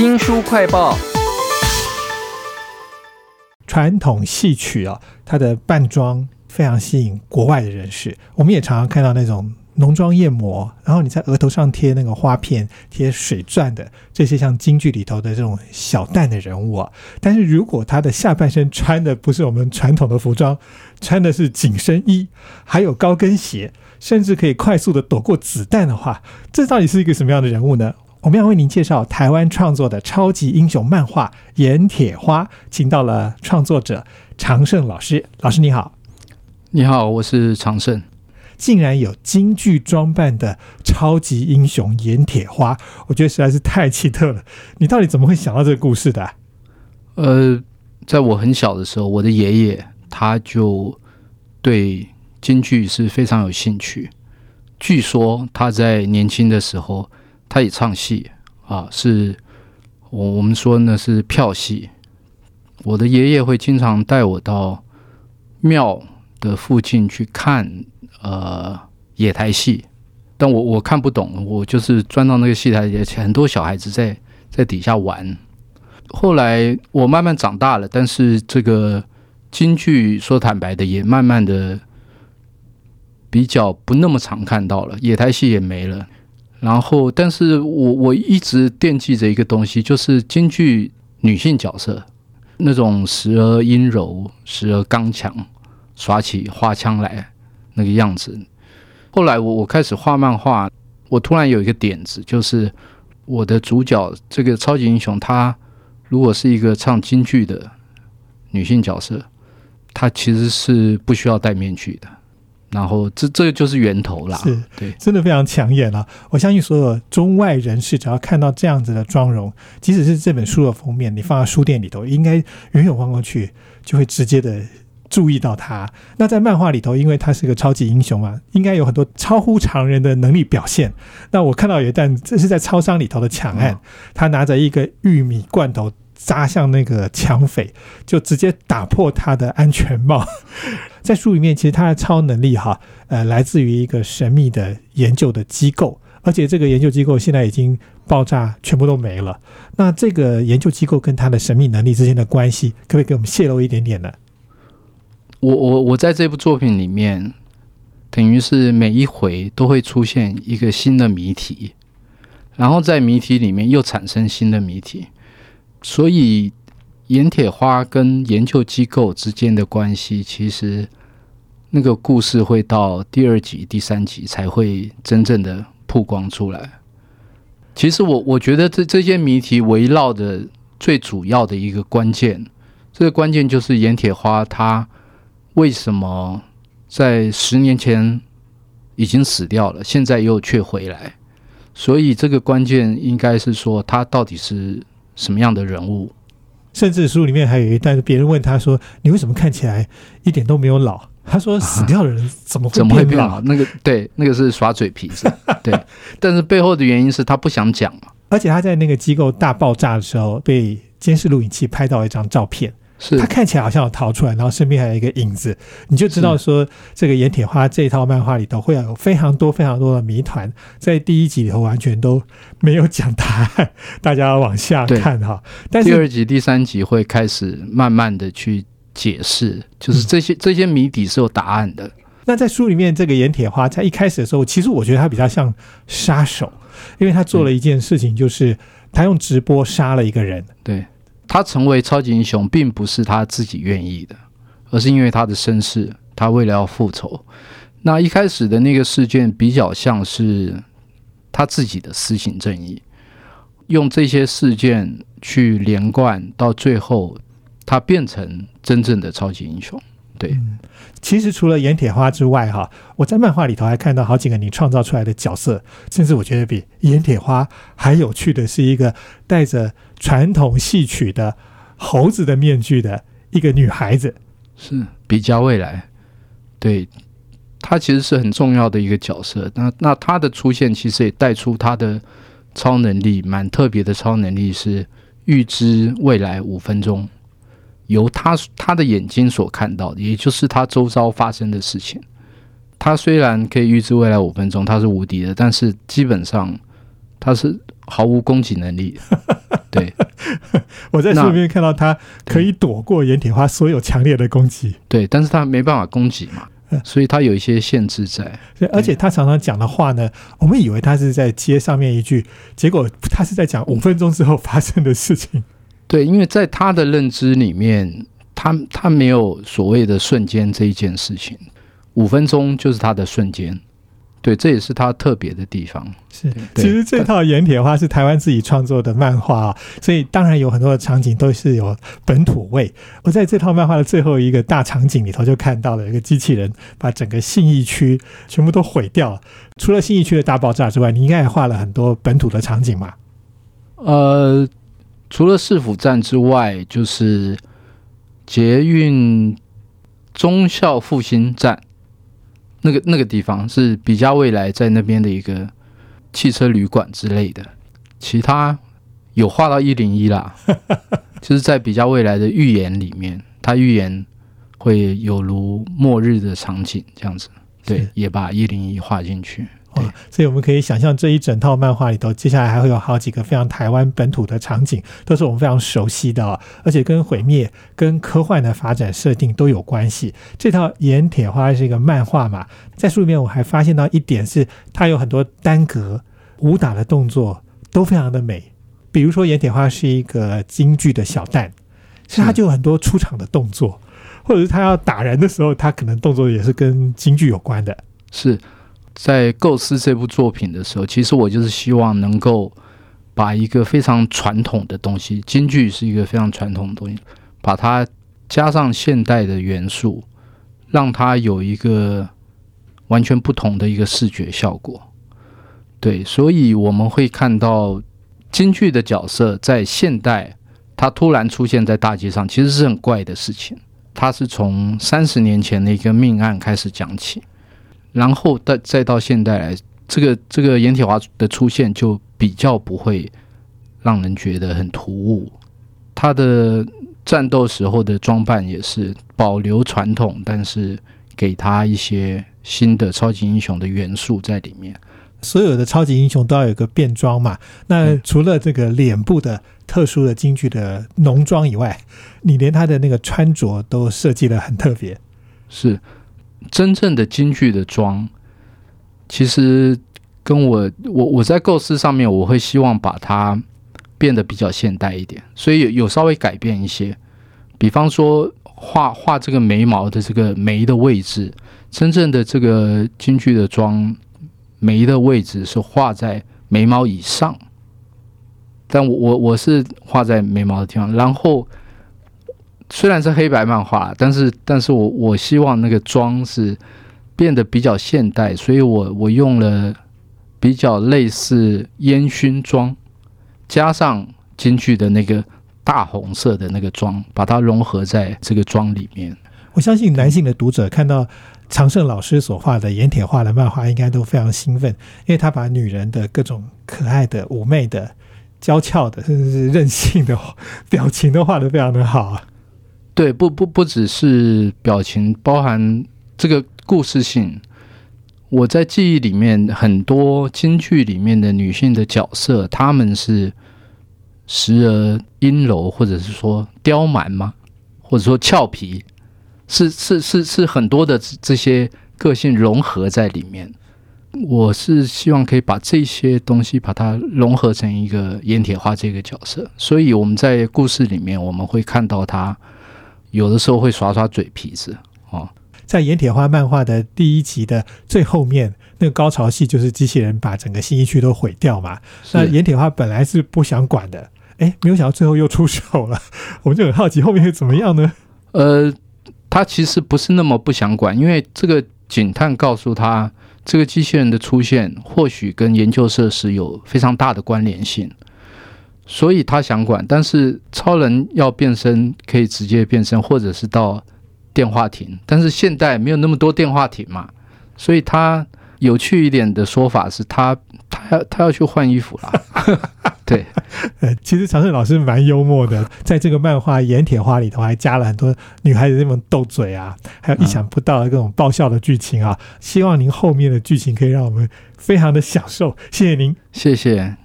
新书快报：传统戏曲啊，它的扮装非常吸引国外的人士。我们也常常看到那种浓妆艳抹，然后你在额头上贴那个花片、贴水钻的这些像京剧里头的这种小旦的人物啊。但是如果他的下半身穿的不是我们传统的服装，穿的是紧身衣，还有高跟鞋，甚至可以快速的躲过子弹的话，这到底是一个什么样的人物呢？我们要为您介绍台湾创作的超级英雄漫画《盐铁花》，请到了创作者常胜老师。老师你好，你好，我是常胜。竟然有京剧装扮的超级英雄盐铁花，我觉得实在是太奇特了。你到底怎么会想到这个故事的？呃，在我很小的时候，我的爷爷他就对京剧是非常有兴趣。据说他在年轻的时候。他也唱戏啊，是我我们说呢是票戏。我的爷爷会经常带我到庙的附近去看呃野台戏，但我我看不懂，我就是钻到那个戏台里，很多小孩子在在底下玩。后来我慢慢长大了，但是这个京剧说坦白的也慢慢的比较不那么常看到了，野台戏也没了。然后，但是我我一直惦记着一个东西，就是京剧女性角色那种时而阴柔，时而刚强，耍起花枪来那个样子。后来我我开始画漫画，我突然有一个点子，就是我的主角这个超级英雄，他如果是一个唱京剧的女性角色，她其实是不需要戴面具的。然后这这个就是源头啦，是对，真的非常抢眼了。我相信所有中外人士，只要看到这样子的妆容，即使是这本书的封面，你放在书店里头，应该远远望过去就会直接的注意到他。那在漫画里头，因为他是个超级英雄嘛，应该有很多超乎常人的能力表现。那我看到有一段，这是在超商里头的抢案，他拿着一个玉米罐头。扎向那个抢匪，就直接打破他的安全帽。在书里面，其实他的超能力哈，呃，来自于一个神秘的研究的机构，而且这个研究机构现在已经爆炸，全部都没了。那这个研究机构跟他的神秘能力之间的关系，可不可以给我们泄露一点点呢？我我我在这部作品里面，等于是每一回都会出现一个新的谜题，然后在谜题里面又产生新的谜题。所以，盐铁花跟研究机构之间的关系，其实那个故事会到第二集、第三集才会真正的曝光出来。其实，我我觉得这这些谜题围绕的最主要的一个关键，这个关键就是盐铁花它为什么在十年前已经死掉了，现在又却回来？所以，这个关键应该是说，它到底是。什么样的人物？甚至书里面还有一段，别人问他说：“你为什么看起来一点都没有老？”他说：“死掉的人怎么会怎么会变老？那个对，那个是耍嘴皮子。对，但是背后的原因是他不想讲嘛。而且他在那个机构大爆炸的时候，被监视录影器拍到一张照片。是他看起来好像有逃出来，然后身边还有一个影子，你就知道说这个盐铁花这一套漫画里头会有非常多非常多的谜团，在第一集里头完全都没有讲答案，大家要往下看哈。但是第二集、第三集会开始慢慢的去解释，就是这些这些谜底是有答案的。那在书里面，这个盐铁花在一开始的时候，其实我觉得他比较像杀手，因为他做了一件事情，就是他用直播杀了一个人。对。他成为超级英雄，并不是他自己愿意的，而是因为他的身世。他为了要复仇，那一开始的那个事件比较像是他自己的私情正义，用这些事件去连贯，到最后他变成真正的超级英雄。对，其实除了盐铁花之外，哈，我在漫画里头还看到好几个你创造出来的角色，甚至我觉得比盐铁花还有趣的是一个戴着传统戏曲的猴子的面具的一个女孩子，是比较未来，对，她其实是很重要的一个角色。那那她的出现其实也带出她的超能力，蛮特别的超能力是预知未来五分钟。由他他的眼睛所看到的，也就是他周遭发生的事情。他虽然可以预知未来五分钟，他是无敌的，但是基本上他是毫无攻击能力。对我在书里面看到他可以躲过岩铁花所有强烈的攻击，对，但是他没办法攻击嘛嗯，所以他有一些限制在。而且他常常讲的话呢，我们以为他是在接上面一句，结果他是在讲五分钟之后发生的事情。对，因为在他的认知里面，他他没有所谓的瞬间这一件事情，五分钟就是他的瞬间。对，这也是他特别的地方。是，对其实这套盐铁花是台湾自己创作的漫画啊，所以当然有很多的场景都是有本土味。我在这套漫画的最后一个大场景里头就看到了一个机器人把整个信义区全部都毁掉了，除了信义区的大爆炸之外，你应该也画了很多本土的场景嘛？呃，除了市府站之外，就是捷运忠孝复兴站那个那个地方是比较未来在那边的一个汽车旅馆之类的，其他有画到一零一啦，就是在比较未来的预言里面，他预言会有如末日的场景这样子，对，也把一零一画进去。对哇，所以我们可以想象这一整套漫画里头，接下来还会有好几个非常台湾本土的场景，都是我们非常熟悉的、哦，而且跟毁灭、跟科幻的发展设定都有关系。这套《盐铁花》是一个漫画嘛，在书里面我还发现到一点是，它有很多单格武打的动作都非常的美，比如说盐铁花是一个京剧的小旦，所以它就有很多出场的动作，或者是他要打人的时候，他可能动作也是跟京剧有关的。是在构思这部作品的时候，其实我就是希望能够把一个非常传统的东西，京剧是一个非常传统的东西，把它加上现代的元素，让它有一个完全不同的一个视觉效果。对，所以我们会看到京剧的角色在现代，它突然出现在大街上，其实是很怪的事情。它是从三十年前的一个命案开始讲起，然后再再到现代来，这个这个盐铁华的出现就比较不会让人觉得很突兀。他的战斗时候的装扮也是保留传统，但是给他一些新的超级英雄的元素在里面。所有的超级英雄都要有个变装嘛。那嗯除了这个脸部的特殊的京剧的浓妆以外，你连他的那个穿着都设计的很特别。是真正的京剧的妆，其实跟我我我在构思上面，我会希望把它变得比较现代一点，所以有有稍微改变一些。比方说画画这个眉毛的这个眉的位置，真正的这个京剧的妆眉的位置是画在眉毛以上，但我我我是画在眉毛的地方，然后。虽然是黑白漫画，但是但是我我希望那个妆是变得比较现代，所以我我用了比较类似烟熏妆，加上京剧的那个大红色的那个妆，把它融合在这个妆里面。我相信男性的读者看到常胜老师所画的盐铁画的漫画，应该都非常兴奋，因为他把女人的各种可爱的、妩媚的、娇俏的，甚至是任性的表情都画得非常的好。对，不不不只是表情，包含这个故事性。我在记忆里面，很多京剧里面的女性的角色，她们是时而阴柔，或者是说刁蛮吗？或者说俏皮，是是是是很多的这些个性融合在里面。我是希望可以把这些东西把它融合成一个盐铁花这个角色，所以我们在故事里面我们会看到她有的时候会耍耍嘴皮子哦，在盐铁花漫画的第一集的最后面，那个高潮戏就是机器人把整个新一区都毁掉嘛。那是盐铁花本来是不想管的，哎，没有想到最后又出手了，我们就很好奇后面会怎么样呢？呃，他其实不是那么不想管，因为这个警探告诉他，这个机器人的出现或许跟研究设施有非常大的关联性，所以他想管。但是超人要变身可以直接变身，或者是到电话亭，但是现代没有那么多电话亭嘛，所以他有趣一点的说法是他他要他要去换衣服啦。对，呃，其实长胜老师蛮幽默的，在这个漫画《盐铁花》里头还加了很多女孩子那种斗嘴啊，还有意想不到的各种爆笑的剧情啊。希望您后面的剧情可以让我们非常的享受。谢谢您。谢谢。